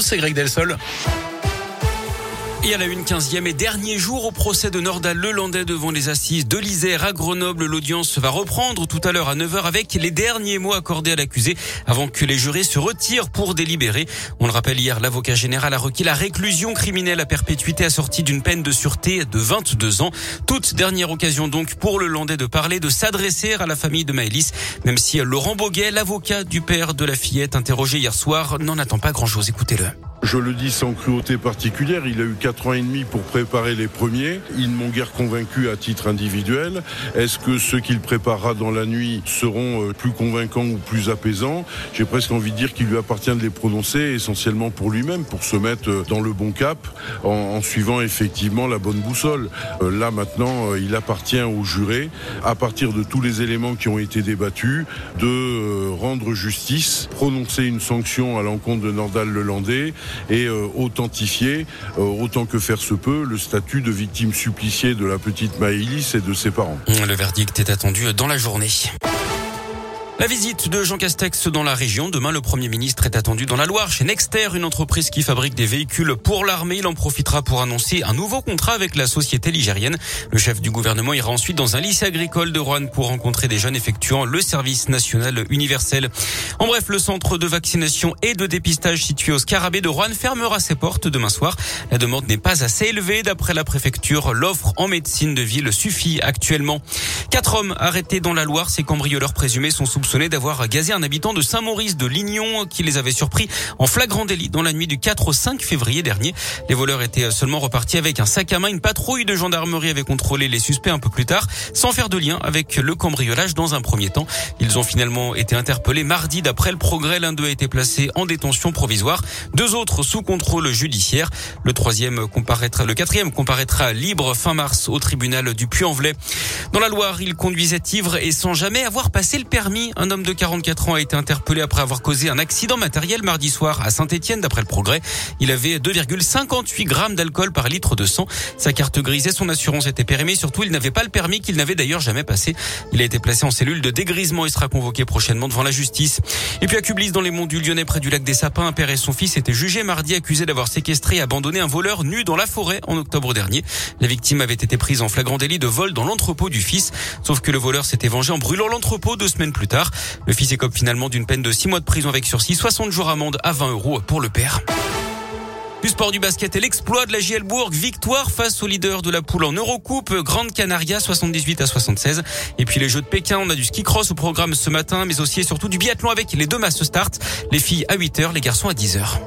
c'est Greg Delsol. Et à la une quinzième et dernier jour au procès de Nordal Lelandais devant les assises de l'Isère à Grenoble. L'audience va reprendre tout à l'heure à 9h avec les derniers mots accordés à l'accusé avant que les jurés se retirent pour délibérer. On le rappelle hier, l'avocat général a requis la réclusion criminelle à perpétuité assortie d'une peine de sûreté de 22 ans. Toute dernière occasion donc pour le Landais de parler, de s'adresser à la famille de Maëlys, même si Laurent Boguet, l'avocat du père de la fillette interrogé hier soir, n'en attend pas grand chose. Écoutez-le. Je le dis sans cruauté particulière, il a eu quatre ans et demi pour préparer les premiers. Ils ne m'ont guère convaincu à titre individuel. Est-ce que ceux qu'il préparera dans la nuit seront euh, plus convaincants ou plus apaisants? J'ai presque envie de dire qu'il lui appartient de les prononcer essentiellement pour lui-même, pour se mettre euh, dans le bon cap en, en suivant effectivement la bonne boussole. Euh, là maintenant, il appartient aux jurés, à partir de tous les éléments qui ont été débattus, de rendre justice, prononcer une sanction à l'encontre de Nordal Lelandais et euh, authentifier, euh, autant que faire se peut, le statut de victime suppliciée de la petite Maëlys et de ses parents. Le verdict est attendu dans la journée. La visite de Jean Castex dans la région. Demain, le Premier ministre est attendu dans la Loire chez Nexter, une entreprise qui fabrique des véhicules pour l'armée. Il en profitera pour annoncer un nouveau contrat avec la société ligérienne. Le chef du gouvernement ira ensuite dans un lycée agricole de Rouen pour rencontrer des jeunes effectuant le service national universel. En bref, le centre de vaccination et de dépistage situé au Scarabée de Rouen fermera ses portes demain soir. La demande n'est pas assez élevée d'après la préfecture. L'offre en médecine de ville suffit actuellement. Quatre hommes arrêtés dans la Loire. Ces cambrioleurs présumés sont soupçonnés d'avoir gazé un habitant de Saint-Maurice de Lignon qui les avait surpris en flagrant délit dans la nuit du 4 au 5 février dernier. Les voleurs étaient seulement repartis avec un sac à main. Une patrouille de gendarmerie avait contrôlé les suspects un peu plus tard sans faire de lien avec le cambriolage dans un premier temps. Ils ont finalement été interpellés mardi d'après le progrès. L'un d'eux a été placé en détention provisoire. Deux autres sous contrôle judiciaire. Le troisième comparaîtra, le quatrième comparaîtra libre fin mars au tribunal du Puy-en-Velay. Dans la Loire, il conduisait ivre et sans jamais avoir passé le permis. Un homme de 44 ans a été interpellé après avoir causé un accident matériel mardi soir à Saint-Etienne, d'après le progrès. Il avait 2,58 grammes d'alcool par litre de sang. Sa carte grise et son assurance étaient périmées. Surtout, il n'avait pas le permis qu'il n'avait d'ailleurs jamais passé. Il a été placé en cellule de dégrisement et sera convoqué prochainement devant la justice. Et puis à Cublis, dans les monts du Lyonnais, près du lac des Sapins, un père et son fils étaient jugés mardi accusés d'avoir séquestré et abandonné un voleur nu dans la forêt en octobre dernier. La victime avait été prise en flagrant délit de vol dans l'entrepôt du fils. Sauf que le voleur s'était vengé en brûlant l'entrepôt deux semaines plus tard. Le fils écope finalement d'une peine de 6 mois de prison avec sursis, 60 jours amende à 20 euros pour le père. Du sport du basket et l'exploit de la Gielbourg, victoire face au leader de la poule en Eurocoupe, Grande Canaria 78 à 76. Et puis les Jeux de Pékin, on a du ski cross au programme ce matin, mais aussi et surtout du biathlon avec les deux masses start. Les filles à 8 heures, les garçons à 10 heures.